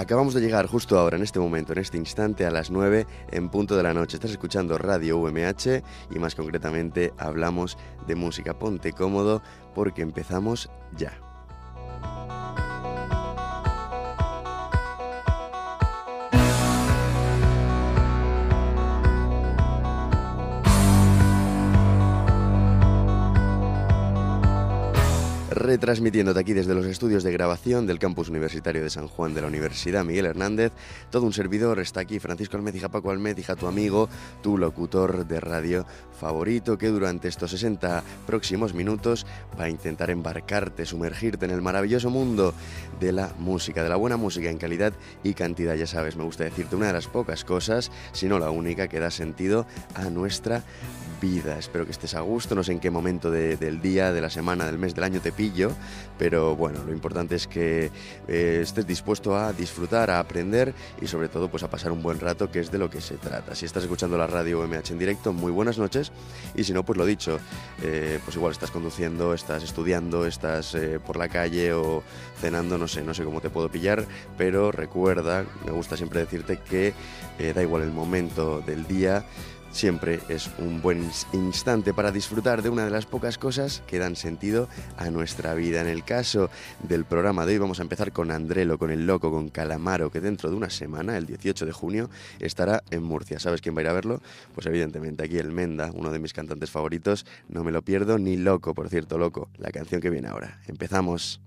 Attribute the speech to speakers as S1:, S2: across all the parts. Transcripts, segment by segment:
S1: Acabamos de llegar justo ahora, en este momento, en este instante, a las 9 en punto de la noche. Estás escuchando Radio UMH y más concretamente hablamos de música. Ponte cómodo porque empezamos ya. Retransmitiéndote aquí desde los estudios de grabación del campus universitario de San Juan de la Universidad Miguel Hernández. Todo un servidor está aquí, Francisco Almedija, Paco Almedija, tu amigo, tu locutor de radio favorito, que durante estos 60 próximos minutos va a intentar embarcarte, sumergirte en el maravilloso mundo de la música, de la buena música en calidad y cantidad. Ya sabes, me gusta decirte una de las pocas cosas, si no la única, que da sentido a nuestra vida. Espero que estés a gusto, no sé en qué momento del día, de la semana, del mes, del año te pillo, pero bueno, lo importante es que eh, estés dispuesto a disfrutar, a aprender y sobre todo pues a pasar un buen rato, que es de lo que se trata. Si estás escuchando la radio MH en directo, muy buenas noches y si no, pues lo dicho, eh, pues igual estás conduciendo, estás estudiando, estás eh, por la calle o cenando, no sé, no sé cómo te puedo pillar, pero recuerda, me gusta siempre decirte que da igual el momento del día, siempre es un buen instante para disfrutar de una de las pocas cosas que dan sentido a nuestra vida. En el caso del programa de hoy vamos a empezar con Andrelo, con el loco, con Calamaro, que dentro de una semana, el 18 de junio, estará en Murcia. ¿Sabes quién va a ir a verlo? Pues evidentemente aquí el Menda, uno de mis cantantes favoritos, no me lo pierdo, ni loco, por cierto, loco, la canción que viene ahora. Empezamos.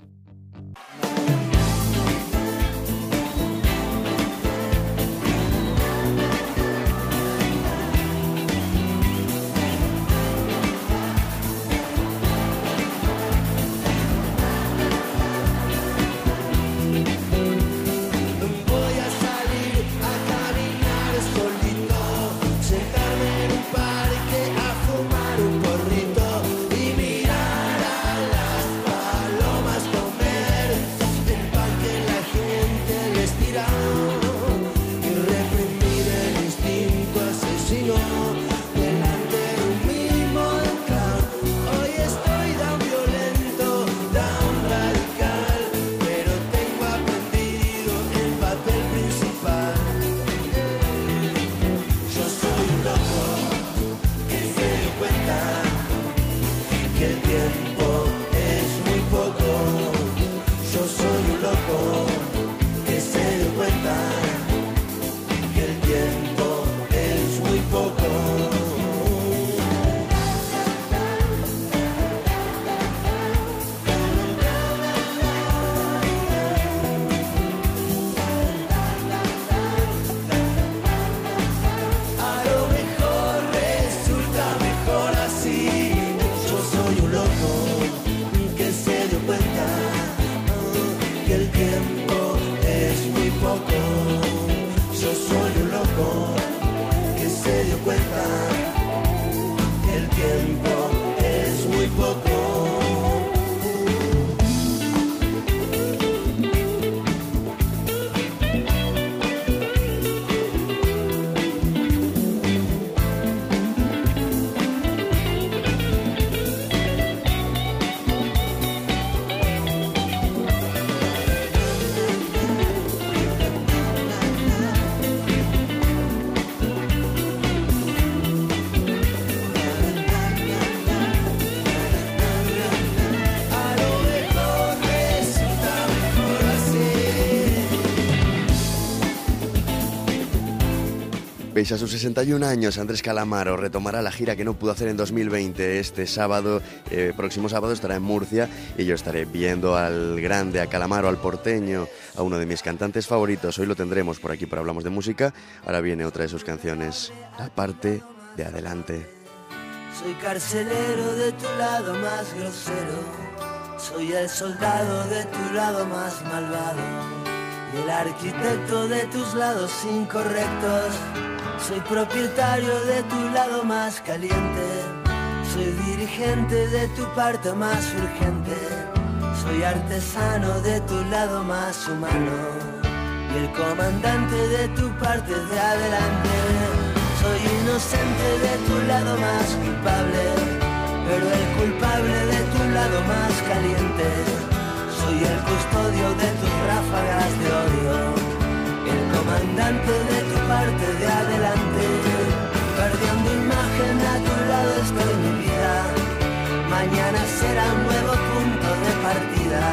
S1: A sus 61 años, Andrés Calamaro retomará la gira que no pudo hacer en 2020. Este sábado, eh, próximo sábado, estará en Murcia y yo estaré viendo al grande, a Calamaro, al porteño, a uno de mis cantantes favoritos. Hoy lo tendremos por aquí para Hablamos de Música. Ahora viene otra de sus canciones, la parte de adelante.
S2: Soy carcelero de tu lado más grosero, soy el soldado de tu lado más malvado y el arquitecto de tus lados incorrectos. Soy propietario de tu lado más caliente, soy dirigente de tu parte más urgente, soy artesano de tu lado más humano y el comandante de tu parte de adelante. Soy inocente de tu lado más culpable, pero el culpable de tu lado más caliente. Soy el custodio de tus ráfagas de odio comandante de tu parte de adelante, perdiendo imagen a tu lado estoy mi vida. Mañana será un nuevo punto de partida.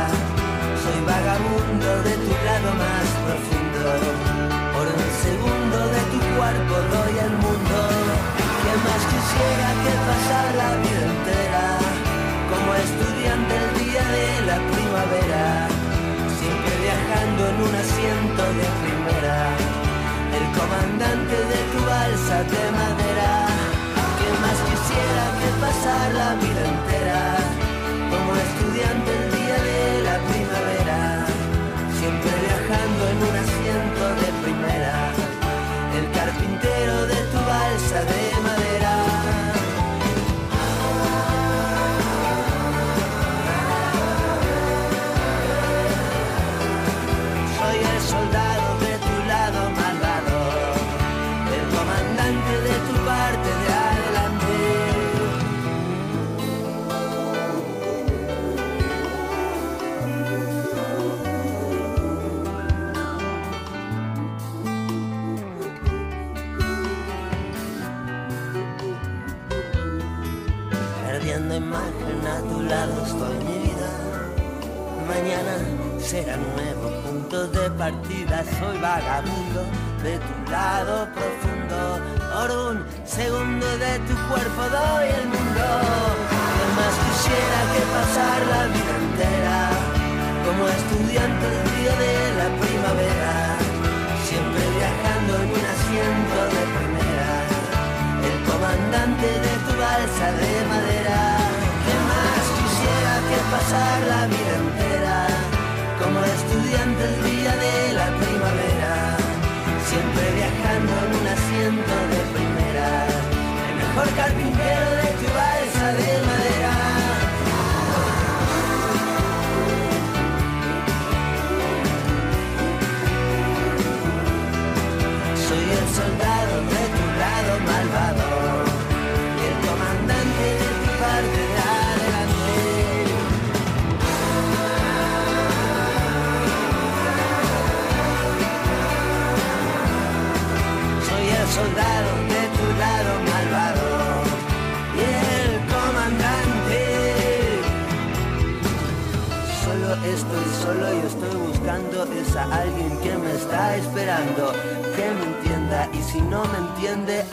S2: Soy vagabundo de tu lado más profundo. Por un segundo de tu cuerpo doy al mundo. Que más quisiera que pasar la vida entera como estudiante el día de la primavera viajando en un de de partida. Soy vagabundo de tu lado profundo. Por un segundo de tu cuerpo doy el mundo. Que más quisiera que pasar la vida entera como estudiante del día de la primavera. Siempre viajando en un asiento de primera. El comandante de tu balsa de madera. Que más quisiera que pasar la vida entera estudiante el día de la primavera, siempre viajando en un asiento de primera, el mejor carpintero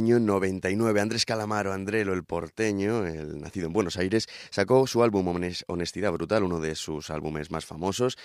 S1: Año 99. Andrés Calamaro, Andrelo, el porteño, el nacido en Buenos Aires, sacó su álbum Honestidad Brutal, uno de sus álbumes más famosos.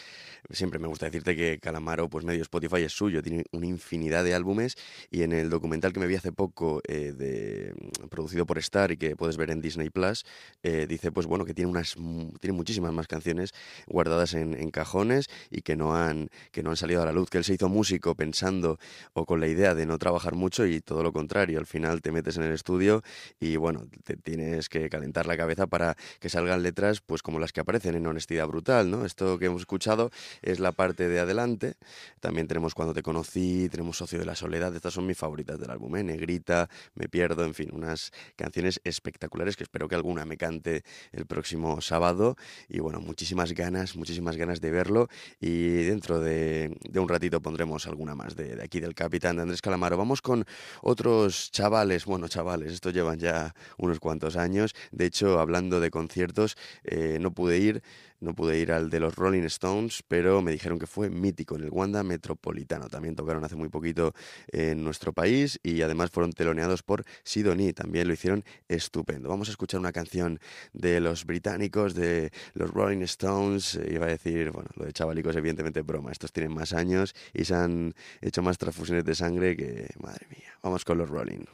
S1: Siempre me gusta decirte que Calamaro, pues medio Spotify es suyo, tiene una infinidad de álbumes y en el documental que me vi hace poco, eh, de, producido por Star y que puedes ver en Disney Plus, eh, dice pues bueno que tiene unas tiene muchísimas más canciones guardadas en, en, cajones y que no han que no han salido a la luz, que él se hizo músico pensando o con la idea de no trabajar mucho y todo lo contrario al final te metes en el estudio y bueno, te tienes que calentar la cabeza para que salgan letras pues como las que aparecen en Honestidad Brutal, ¿no? Esto que hemos escuchado es la parte de adelante. También tenemos Cuando te conocí, tenemos Socio de la Soledad, estas son mis favoritas del álbum, ¿eh? Negrita, Me pierdo, en fin, unas canciones espectaculares que espero que alguna me cante el próximo sábado y bueno, muchísimas ganas, muchísimas ganas de verlo y dentro de, un ratito pondremos alguna más de, de aquí del Capitán de Andrés Calamaro. Vamos con otros chavales, bueno, chavales, estos llevan ya unos cuantos años. De hecho, hablando de conciertos, eh, no pude ir
S3: no pude ir al de los Rolling Stones, pero me dijeron que fue mítico en el Wanda Metropolitano. También tocaron hace muy poquito en nuestro país y además fueron teloneados por Sidonie. También lo hicieron estupendo. Vamos a escuchar una canción de los británicos, de los Rolling Stones. Eh, iba a decir, bueno, lo de chavalicos, evidentemente broma. Estos tienen más años y se han hecho más transfusiones de sangre que, madre mía. Vamos con los Rolling.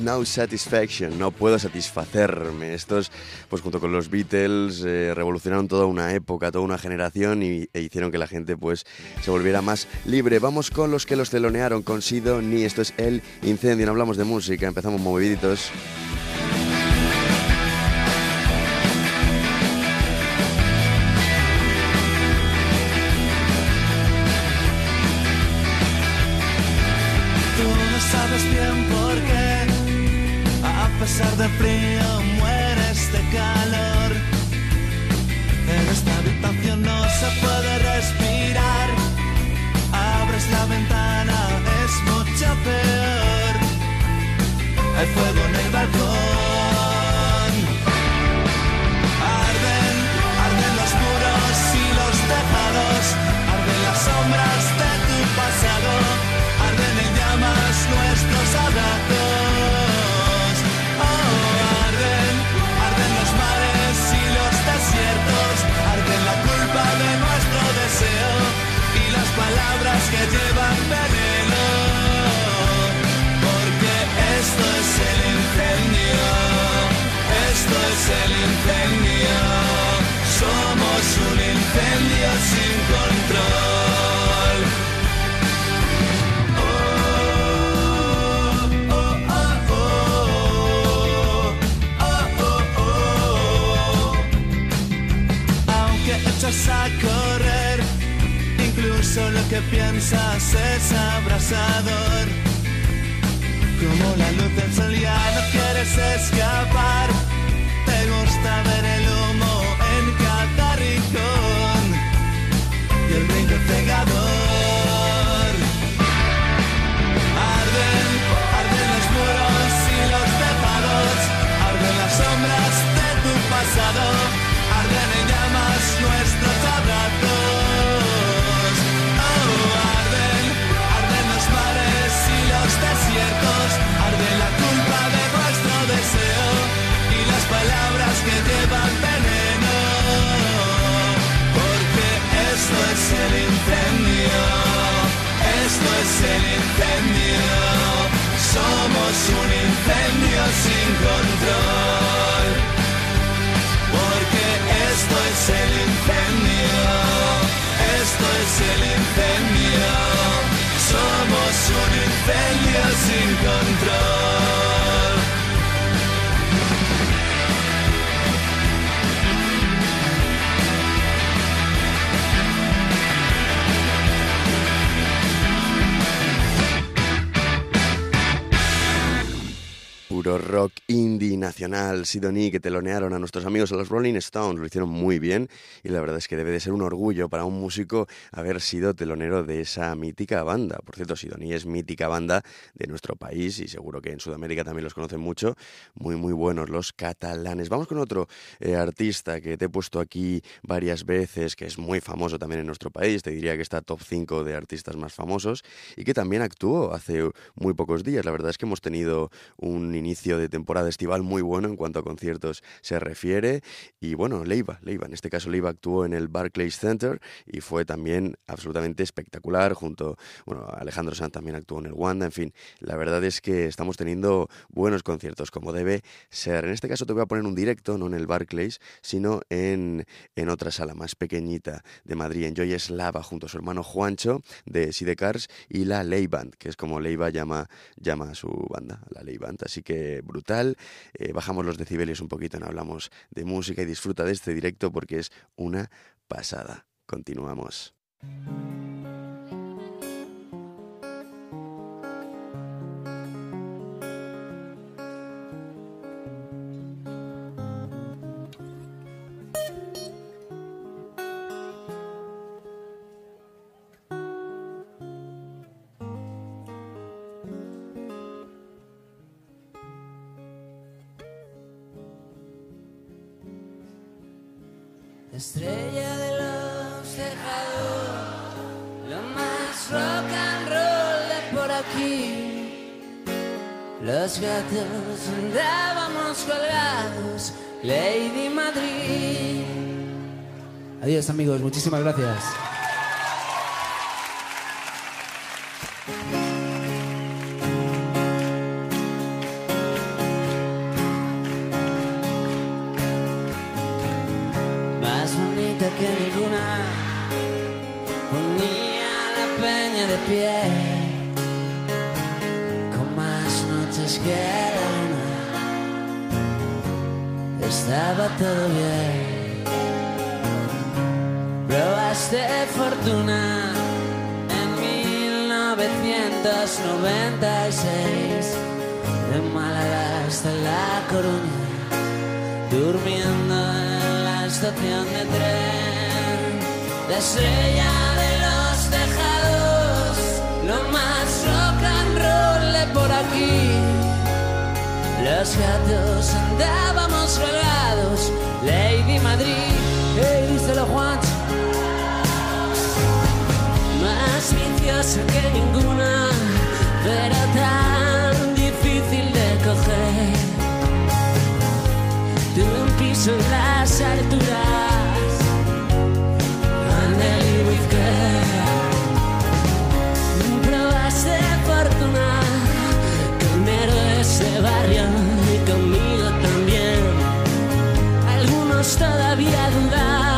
S3: No satisfaction, no puedo satisfacerme. Estos, pues junto con los Beatles, eh, revolucionaron toda una época, toda una generación y, e hicieron que la gente pues se volviera más libre. Vamos con los que los telonearon con Sido Ni. Esto es El Incendio. No hablamos de música, empezamos moviditos.
S4: the play sin control. Oh, oh, oh, Aunque echas a correr, incluso lo que piensas es abrasador. Como la luz del sol ya no quieres escapar, y el brillo cegador. Sin control. Porque esto es el incendio, esto es el incendio. Somos un incendio sin control.
S1: Puro rock indie nacional, Sidonie, que telonearon a nuestros amigos a los Rolling Stones, lo hicieron muy bien y la verdad es que debe de ser un orgullo para un músico haber sido telonero de esa mítica banda. Por cierto, Sidonie es mítica banda de nuestro país y seguro que en Sudamérica también los conocen mucho. Muy, muy buenos los catalanes. Vamos con otro eh, artista que te he puesto aquí varias veces, que es muy famoso también en nuestro país, te diría que está top 5 de artistas más famosos y que también actuó hace muy pocos días. La verdad es que hemos tenido un inicio de temporada estival muy bueno en cuanto a conciertos se refiere. Y bueno, Leiva, Leiva, en este caso Leiva actuó en el Barclays Center y fue también absolutamente espectacular. Junto, bueno, Alejandro Sanz también actuó en el Wanda. En fin, la verdad es que estamos teniendo buenos conciertos como debe ser. En este caso te voy a poner un directo, no en el Barclays, sino en, en otra sala más pequeñita de Madrid, en Joy Eslava, junto a su hermano Juancho de Sidecars y la Ley Band, que es como Leiva llama, llama a su banda, la Ley Band. Así que brutal. Eh, bajamos los decibelios un poquito, no hablamos de música y disfruta de este directo porque es una pasada. Continuamos.
S5: Muchísimas gracias.
S4: más bonita que ninguna, unía la peña de pie, con más noches que la luna, estaba todo bien. Probaste fortuna en 1996, de Málaga hasta La Coruña durmiendo en la estación de tren, la estrella de los tejados, lo más rock and roll de por aquí. Los gatos andábamos colgados, Lady Madrid, hey, díselo Juan. Más viciosa que ninguna, pero tan difícil de coger de un piso en las alturas. Andale with care. Probaste fortuna con héroes de barrio y conmigo también. Algunos todavía dudan.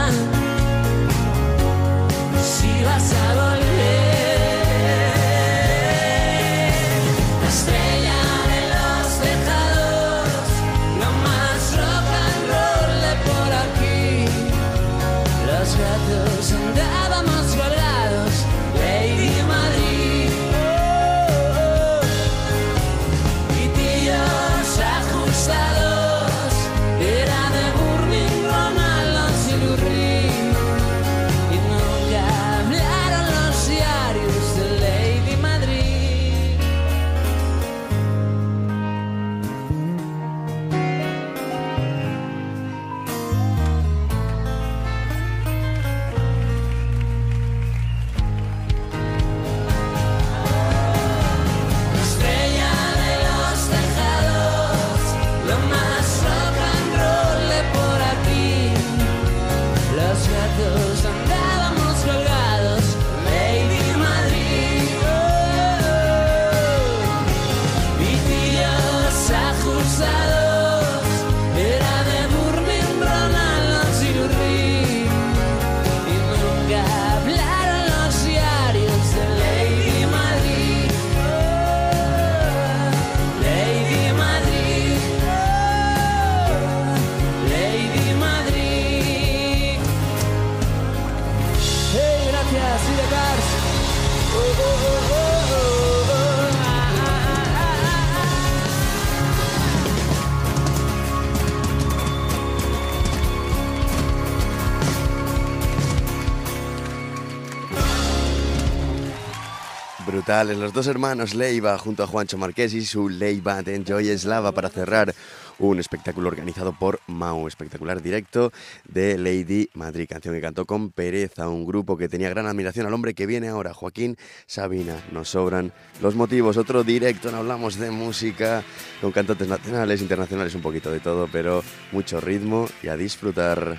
S1: Brutales, los dos hermanos Leiva junto a Juancho Marqués y su Leiva de Enjoy Eslava para cerrar un espectáculo organizado por Mau, espectacular directo de Lady Madrid, canción que cantó con Pereza, un grupo que tenía gran admiración al hombre que viene ahora, Joaquín Sabina. Nos sobran los motivos, otro directo, no hablamos de música, con cantantes nacionales, internacionales, un poquito de todo, pero mucho ritmo y a disfrutar.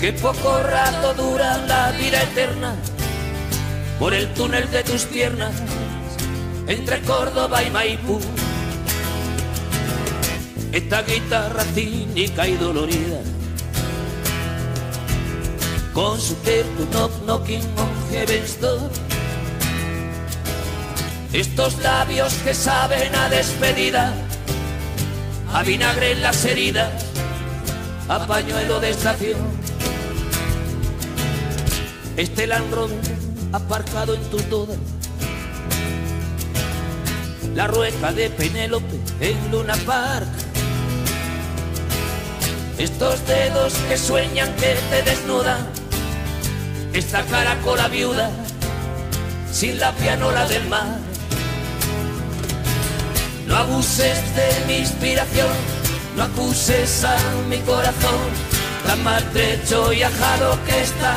S6: Que poco rato dura la vida eterna por el túnel de tus piernas entre Córdoba y Maipú. Esta guitarra cínica y dolorida con su tempo knock knocking on heaven's door. Estos labios que saben a despedida a vinagre en las heridas, a pañuelo de estación. Este Land Rover aparcado en tu toda, la rueca de Penélope en Luna Park. Estos dedos que sueñan que te desnudan, esta caracola viuda sin la pianola del mar. No abuses de mi inspiración, no acuses a mi corazón, tan maltrecho y ajado que está,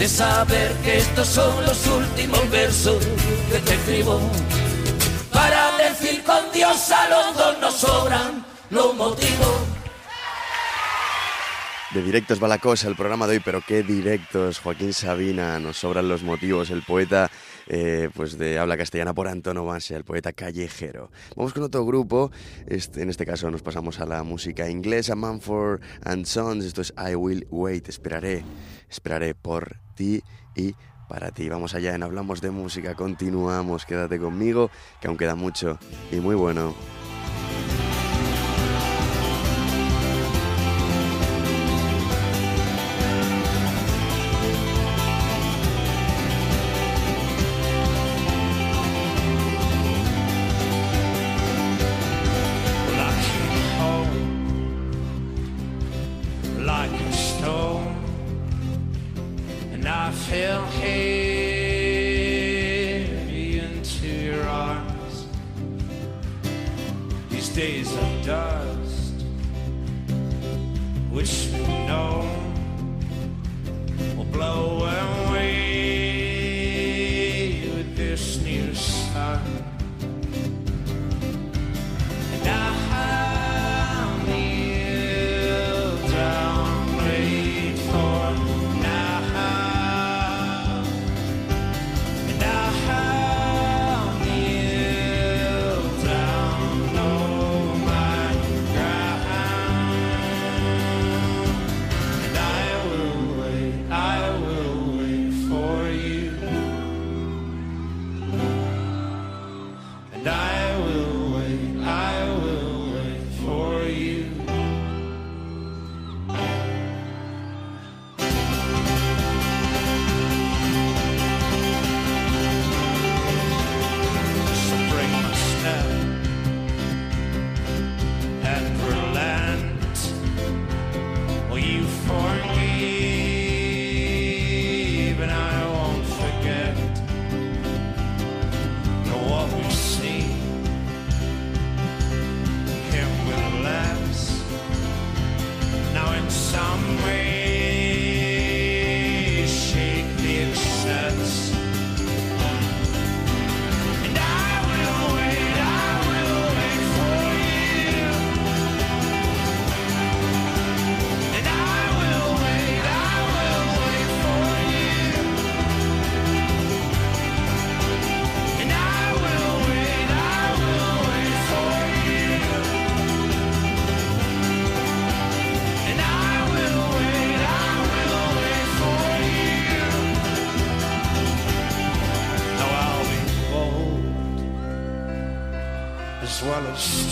S6: de saber que estos son los últimos versos que te escribo. Para decir con Dios a los dos nos sobran los motivos
S3: de directos va la cosa el programa de hoy, pero qué directos, Joaquín Sabina, nos sobran los motivos, el poeta eh, pues de habla castellana por antonomasia, el poeta callejero. Vamos con otro grupo, este, en este caso nos pasamos a la música inglesa, Manford and Sons, esto es I Will Wait, esperaré, esperaré por ti y para ti. Vamos allá en Hablamos de Música, continuamos, quédate conmigo, que aún queda mucho y muy bueno.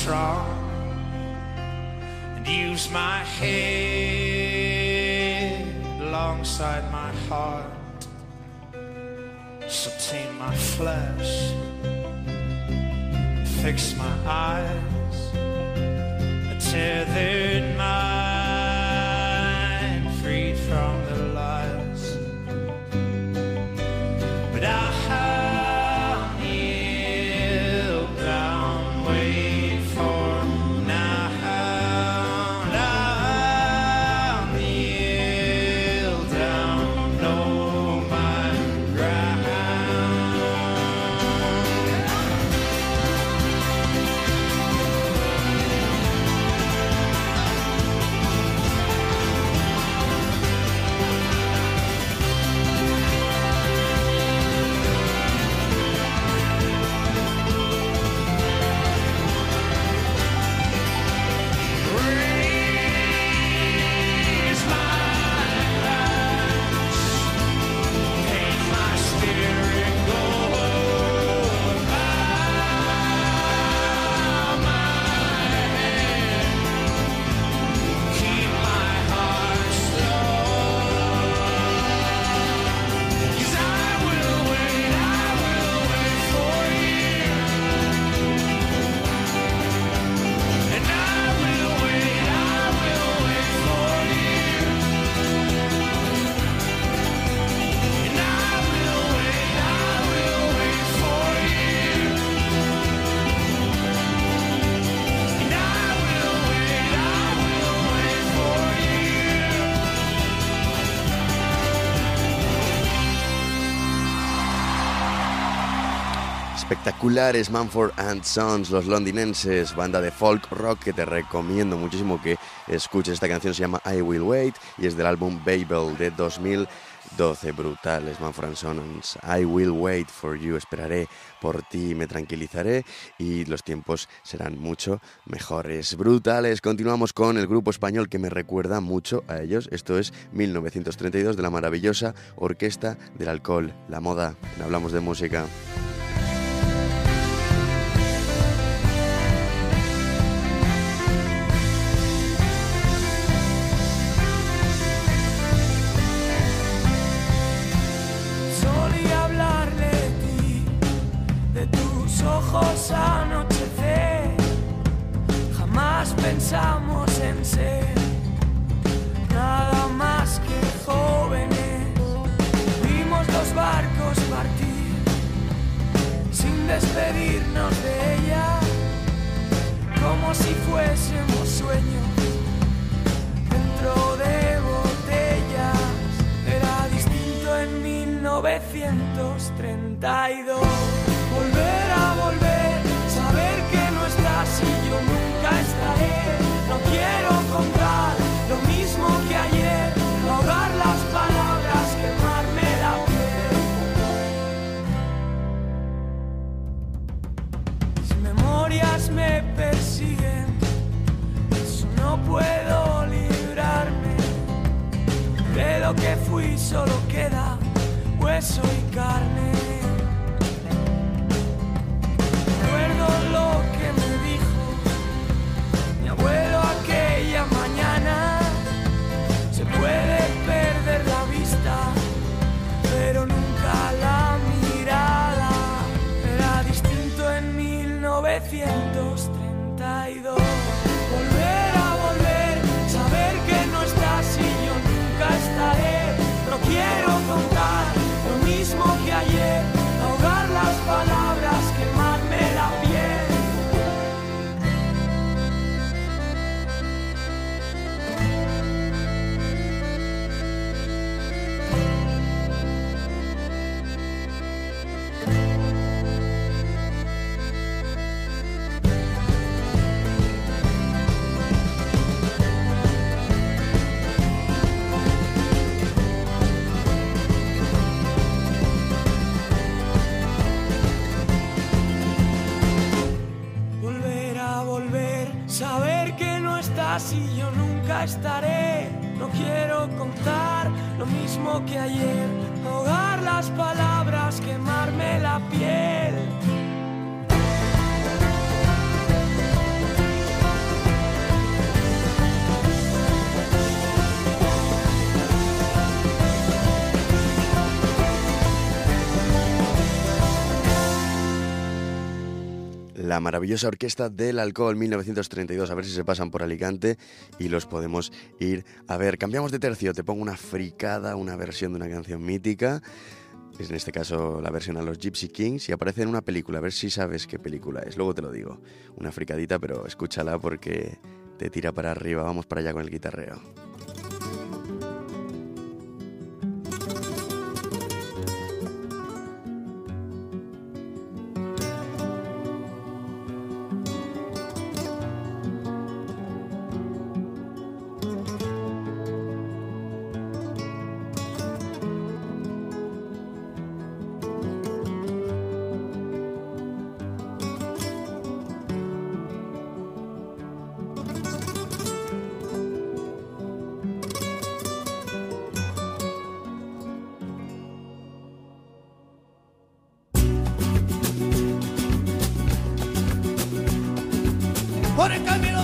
S3: strong and use my head alongside my heart. Sustain my flesh fix my eyes tear their
S1: espectaculares Manford and Sons, los londinenses, banda de folk rock que te recomiendo muchísimo que escuches. Esta canción se llama I Will Wait y es del álbum Babel de 2012. Brutales Manford and Sons. I Will Wait for You. Esperaré por ti, me tranquilizaré y los tiempos serán mucho mejores. Brutales. Continuamos con el grupo español que me recuerda mucho a ellos. Esto es 1932 de la maravillosa Orquesta del Alcohol, la moda. Hablamos de música.
S7: 1932. Volver a volver, saber que no estás y yo nunca estaré. No quiero contar lo mismo que ayer, ahogar las palabras, quemarme la piel. Si memorias me persiguen, eso no puedo librarme. De lo que fui solo queda hueso y carne. Recuerdo lo que que ayer, La
S1: maravillosa orquesta del alcohol 1932, a ver si se pasan por Alicante y los podemos ir a ver. Cambiamos de tercio, te pongo una fricada, una versión de una canción mítica. Es en este caso la versión a los Gypsy Kings y aparece en una película, a ver si sabes qué película es. Luego te lo digo. Una fricadita, pero escúchala porque te tira para arriba. Vamos para allá con el guitarreo.
S8: Por el camino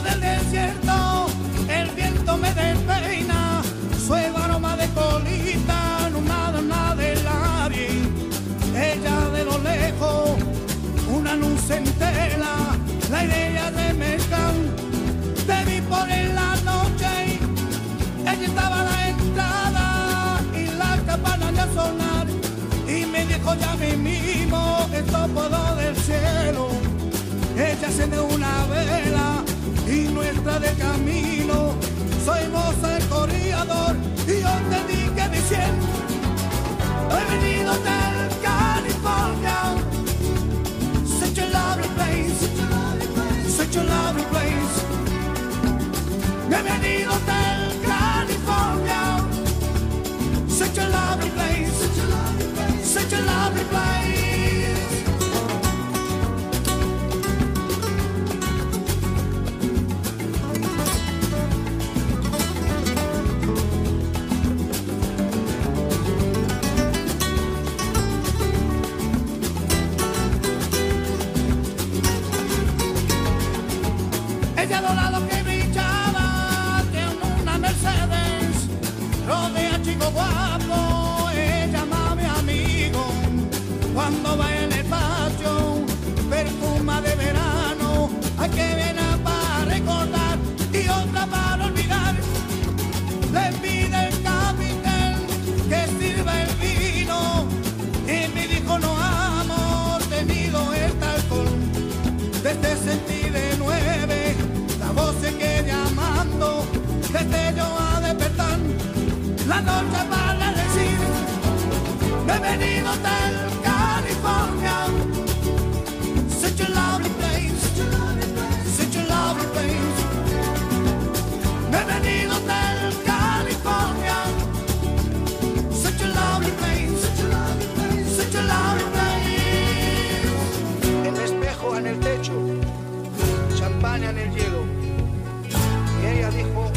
S8: Such a lovely place. Such a lovely place. Venido del California, such a lovely place, such a lovely place, venido del California, such a lovely place, such a lovely place.
S9: el espejo en el techo, champaña en el hielo. Y ella dijo,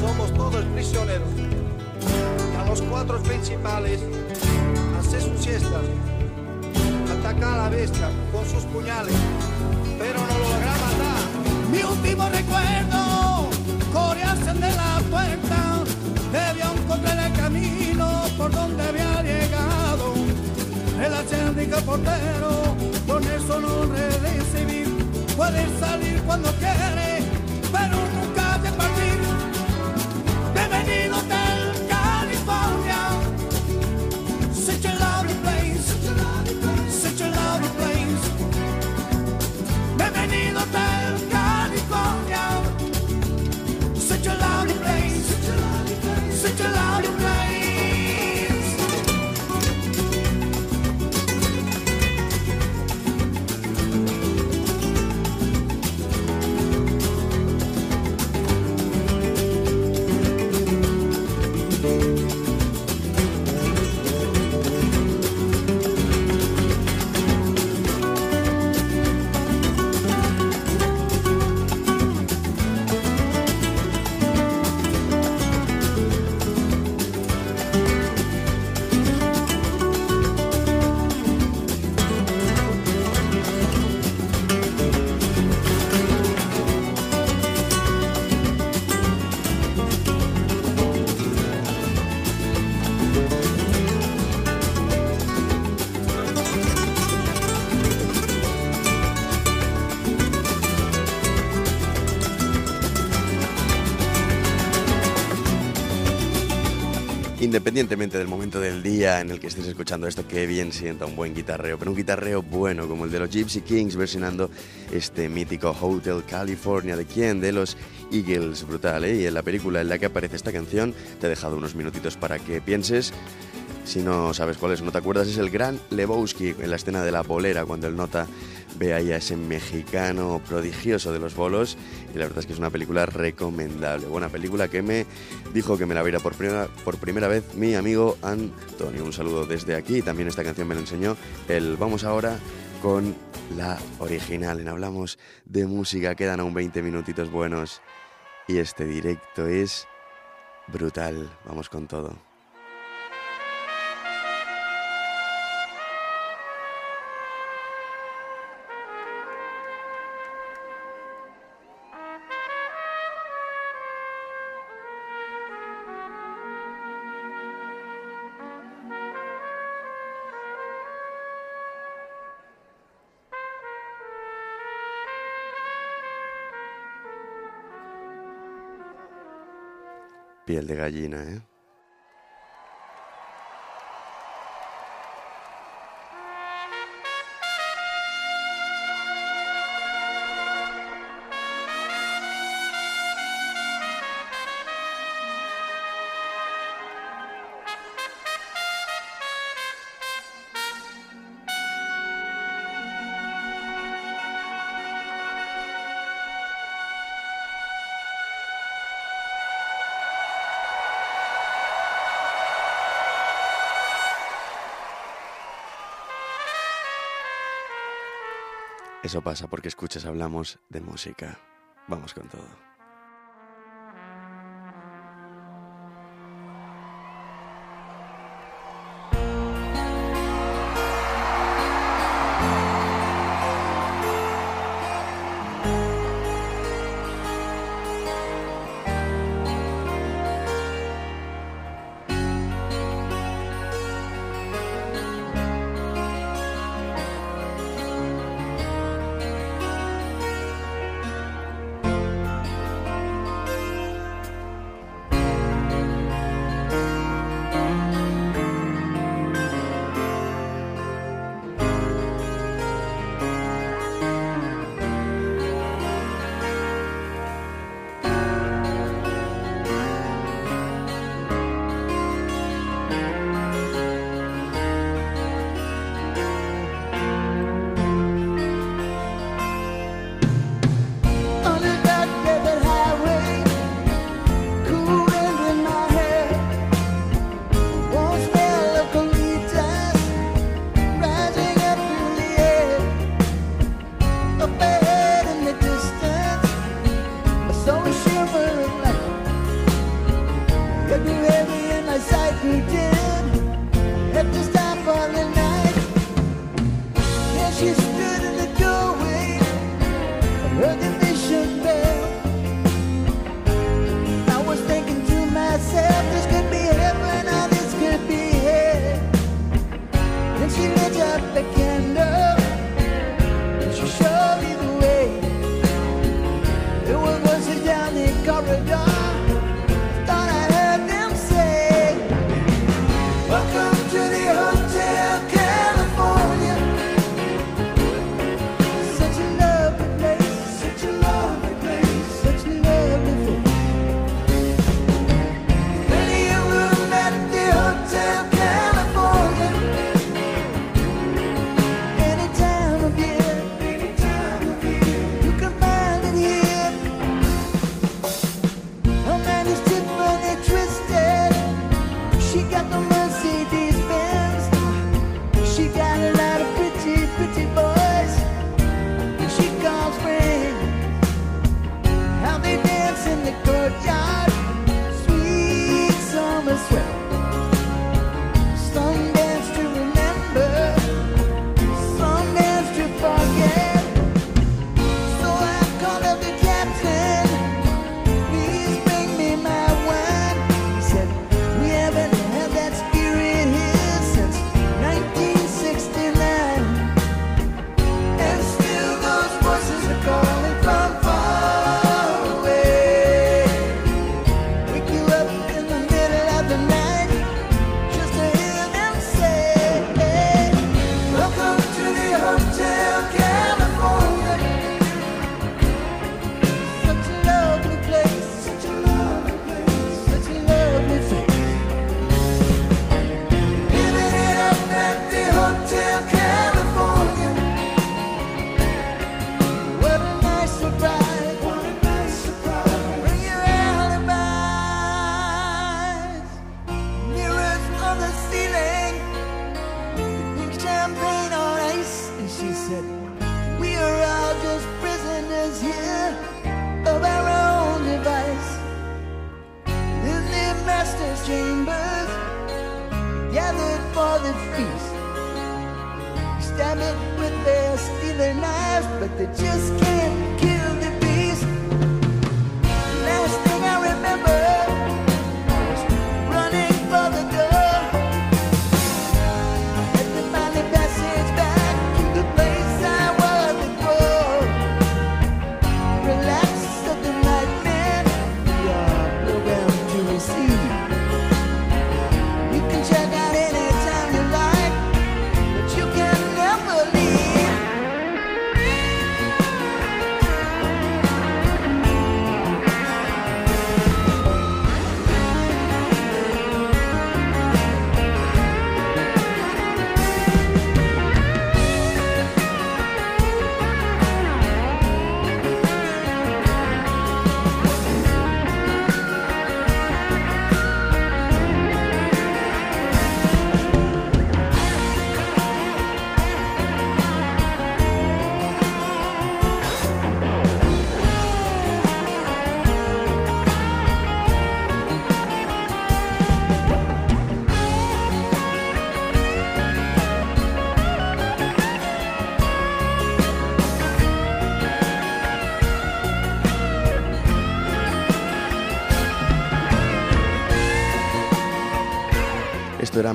S9: somos todos prisioneros. A los cuatro principales, hace su siesta, ataca a la bestia con sus puñales, pero no logra matar.
S8: Mi último recuerdo, corearse de la puerta, debía encontrar el camino por donde había llegado. El acérdico portero, con eso no recibir, puede salir cuando quiere,
S1: Independientemente del momento del día en el que estés escuchando esto, que bien sienta un buen guitarreo, pero un guitarreo bueno como el de los Gypsy Kings versionando este mítico Hotel California de quién, de los Eagles, brutal, ¿eh? Y en la película en la que aparece esta canción te he dejado unos minutitos para que pienses. Si no sabes cuál es, no te acuerdas, es el gran Lebowski en la escena de la bolera, cuando el nota ve ahí a ese mexicano prodigioso de los bolos. Y la verdad es que es una película recomendable. Buena película que me dijo que me la viera por primera, por primera vez mi amigo Antonio. Un saludo desde aquí. También esta canción me la enseñó él. Vamos ahora con la original. En Hablamos de música, quedan aún 20 minutitos buenos. Y este directo es brutal. Vamos con todo. Piel de gallina, ¿eh?
S10: Eso pasa porque escuchas, hablamos de música. Vamos con todo.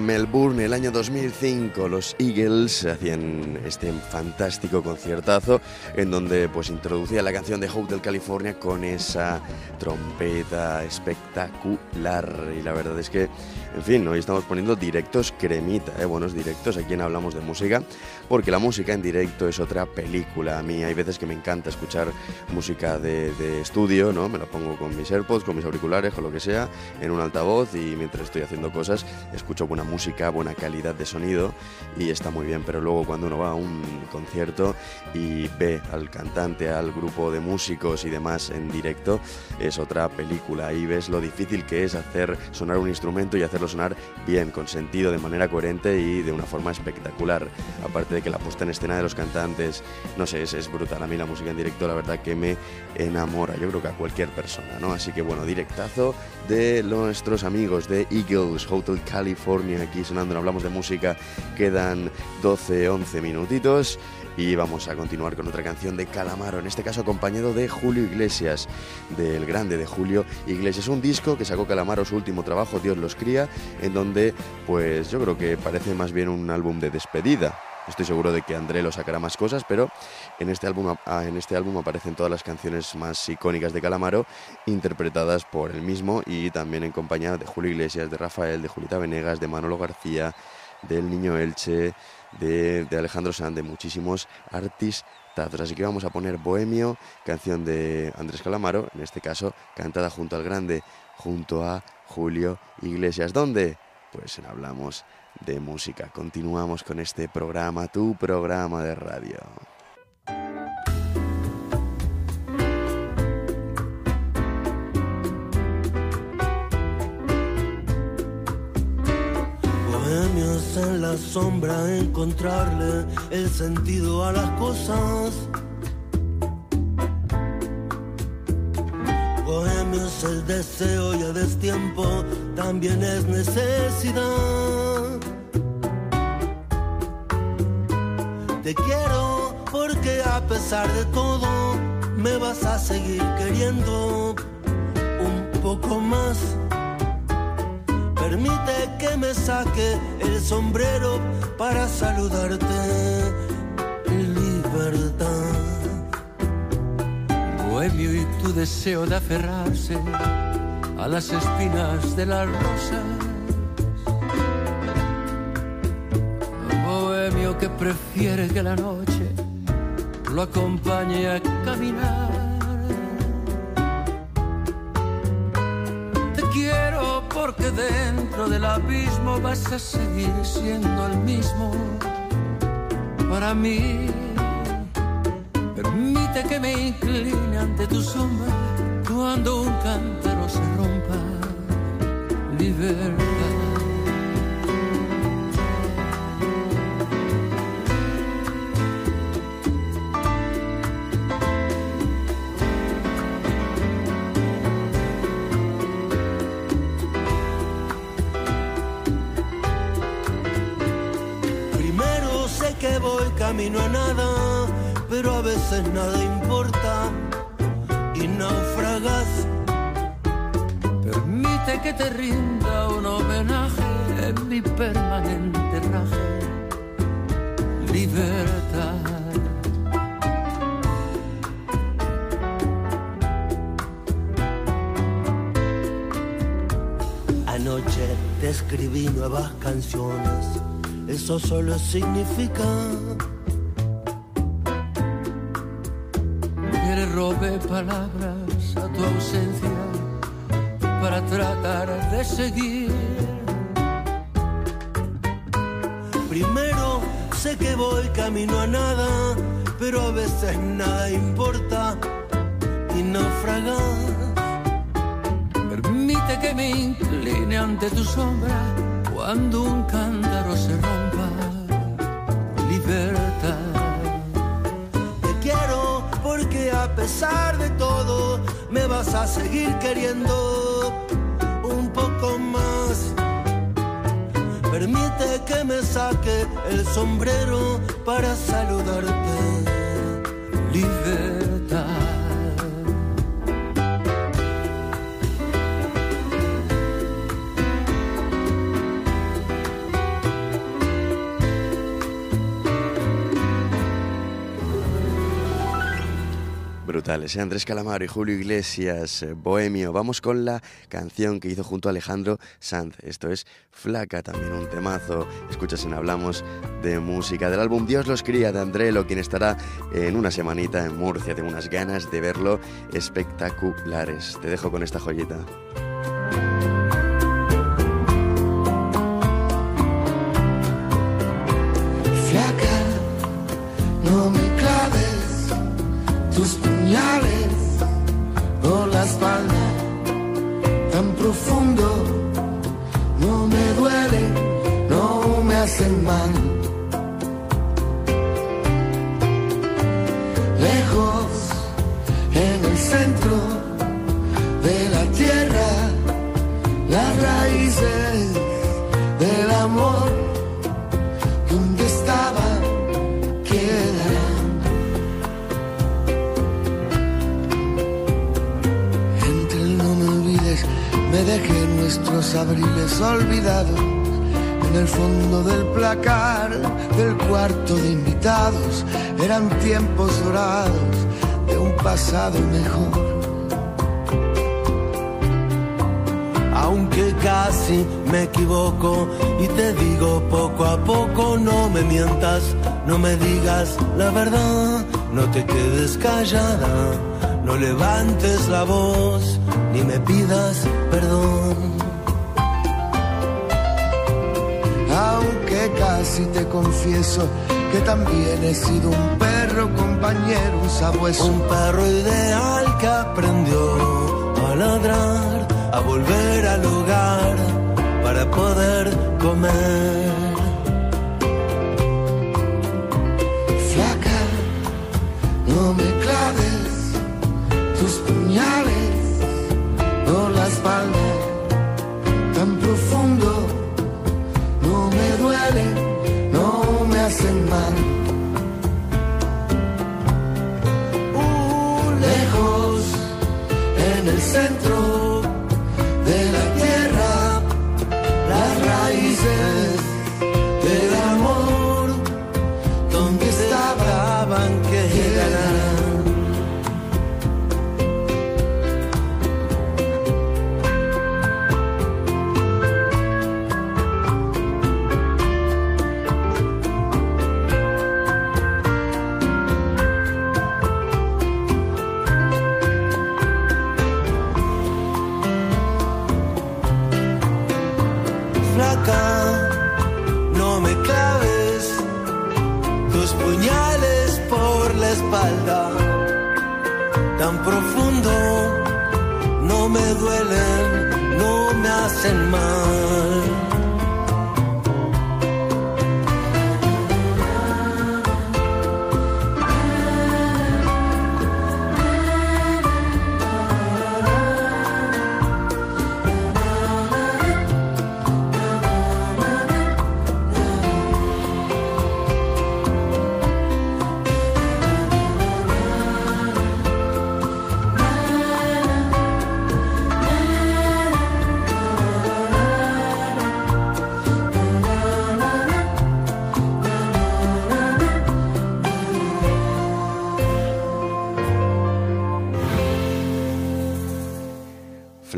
S1: Melbourne, el año 2005. Los Eagles hacían este fantástico conciertazo en donde pues introducía la canción de Hotel California con esa trompeta espectacular. Y la verdad es que, en fin, hoy estamos poniendo directos cremita, ¿eh? buenos directos aquí en Hablamos de Música, porque la música en directo es otra película. A mí hay veces que me encanta escuchar música de, de estudio, ¿no? Me la pongo con mis AirPods, con mis auriculares, con lo que sea, en un altavoz y mientras estoy haciendo cosas escucho buena música, buena calidad de sonido y está muy bien, pero luego cuando uno va a un concierto y ve al cantante, al grupo de músicos y demás en directo, es otra película. Ahí ves lo difícil que es hacer sonar un instrumento y hacerlo sonar bien, con sentido, de manera coherente y de una forma espectacular. Aparte de que la puesta en escena de los cantantes, no sé, es, es brutal. A mí la música en directo, la verdad que me enamora. Yo creo que a cualquier persona, ¿no? Así que bueno, directazo de nuestros amigos de Eagles Hotel California aquí sonando, hablamos de música, quedan 12, 11 minutitos y vamos a continuar con otra canción de Calamaro, en este caso acompañado de Julio Iglesias, del grande de Julio Iglesias, un disco que sacó Calamaro su último trabajo, Dios los cría, en donde pues yo creo que parece más bien un álbum de despedida. Estoy seguro de que André lo sacará más cosas, pero en este álbum, ah, en este álbum aparecen todas las canciones más icónicas de Calamaro, interpretadas por él mismo y también en compañía de Julio Iglesias, de Rafael, de Julieta Venegas, de Manolo García, del Niño Elche, de, de Alejandro Sanz, de muchísimos artistas. Así que vamos a poner Bohemio, canción de Andrés Calamaro, en este caso cantada junto al grande, junto a Julio Iglesias. ¿Dónde? Pues en Hablamos de Música. Continuamos con este programa, tu programa de radio.
S2: Bohemios en la sombra, encontrarle el sentido a las cosas. Bohemios el deseo y a destiempo también es necesidad. Te quiero porque a pesar de todo me vas a seguir queriendo un poco más. Permite que me saque el sombrero para saludarte. Libertad.
S3: Bohemio y tu deseo de aferrarse a las espinas de las rosas. Que prefiere que la noche lo acompañe a caminar. Te quiero porque dentro del abismo vas a seguir siendo el mismo para mí. Permite que me incline ante tu sombra cuando un cántaro se rompa. Libertad.
S2: Camino a nada, pero a veces nada importa y naufragas.
S3: Permite que te rinda un homenaje en mi permanente raje. Libertad.
S2: Anoche te escribí nuevas canciones, eso solo significa
S3: palabras a tu ausencia para tratar de seguir.
S2: Primero sé que voy camino a nada, pero a veces nada importa y naufragas.
S3: Permite que me incline ante tu sombra cuando un cántaro se rompa. Libertad.
S2: A pesar de todo me vas a seguir queriendo un poco más. Permite que me saque el sombrero para saludarte.
S1: Brutales. ¿eh? Andrés Calamaro y Julio Iglesias, eh, Bohemio. Vamos con la canción que hizo junto a Alejandro Sanz. Esto es Flaca, también un temazo. Escuchas en Hablamos de Música del álbum Dios los cría de Andrelo, quien estará en una semanita en Murcia. Tengo unas ganas de verlo espectaculares. Te dejo con esta joyita.
S11: Flaca, no me claves tus puñales por la espalda tan profundo. No me duele, no me hacen mal. Lejos, en el centro de la tierra, las raíces del amor nuestros abriles olvidados en el fondo del placar del cuarto de invitados. Eran tiempos dorados de un pasado mejor.
S2: Aunque casi me equivoco y te digo poco a poco, no me mientas, no me digas la verdad, no te quedes callada, no levantes la voz ni me pidas perdón.
S11: Aunque casi te confieso que también he sido un perro compañero, un sabueso.
S2: Un perro ideal que aprendió a ladrar, a volver al hogar para poder comer.
S11: Flaca, no me claves tus puñales me duelen, no me hacen mal.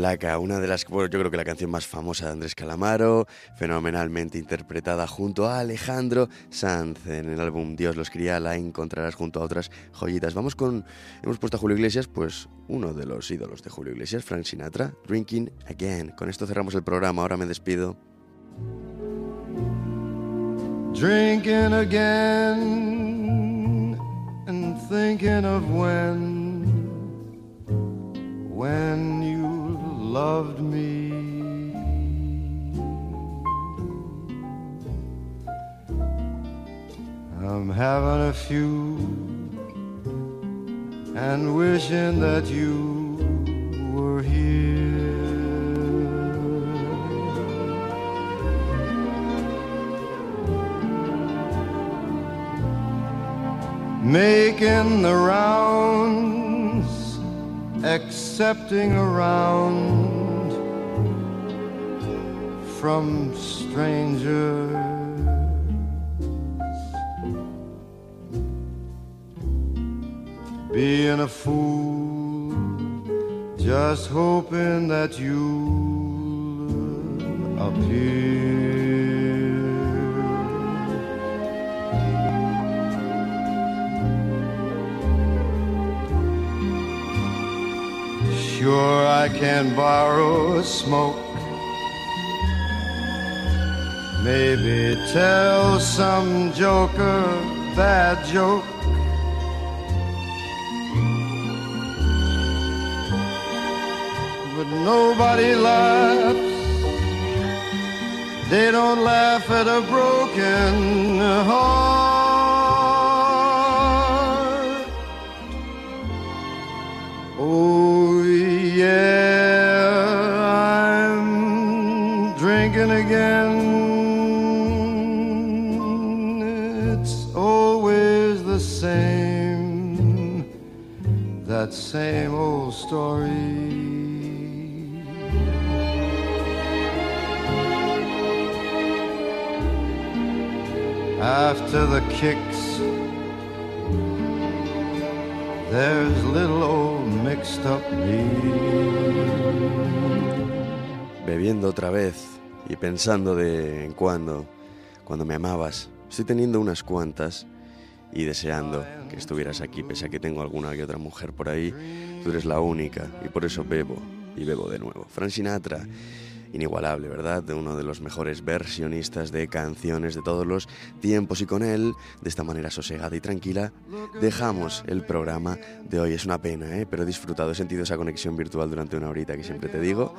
S1: Una de las, bueno, yo creo que la canción más famosa de Andrés Calamaro, fenomenalmente interpretada junto a Alejandro Sanz en el álbum Dios los cría, la encontrarás junto a otras joyitas. Vamos con, hemos puesto a Julio Iglesias, pues uno de los ídolos de Julio Iglesias, Frank Sinatra, Drinking Again. Con esto cerramos el programa, ahora me despido.
S12: Drinking again and thinking of when, when you loved me. I'm having a few and wishing that you were here. making the rounds, accepting around from strangers. being a fool, just hoping that you'll appear. Sure, I can borrow a smoke. Maybe tell some joker bad joke. But nobody laughs. They don't laugh at a broken heart. There's little old mixed up me.
S1: Bebiendo otra vez y pensando de en cuando, cuando me amabas. Estoy teniendo unas cuantas y deseando que estuvieras aquí, pese a que tengo alguna que otra mujer por ahí. Tú eres la única y por eso bebo y bebo de nuevo. Frank Sinatra, inigualable, ¿verdad? De uno de los mejores versionistas de canciones de todos los tiempos y con él, de esta manera sosegada y tranquila, dejamos el programa de hoy. Es una pena, ¿eh? Pero he disfrutado, he sentido esa conexión virtual durante una horita que siempre te digo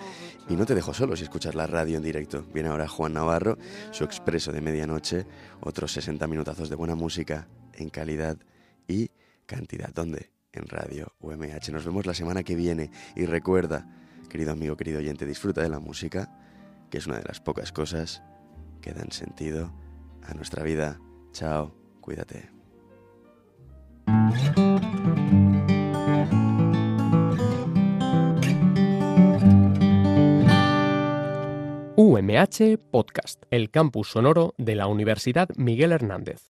S1: y no te dejo solo si escuchas la radio en directo. Viene ahora Juan Navarro, su expreso de medianoche, otros 60 minutazos de buena música en calidad y cantidad. ¿Dónde? En Radio UMH. Nos vemos la semana que viene y recuerda, querido amigo, querido oyente, disfruta de la música, que es una de las pocas cosas que dan sentido a nuestra vida. Chao, cuídate.
S13: UMH Podcast, el campus sonoro de la Universidad Miguel Hernández.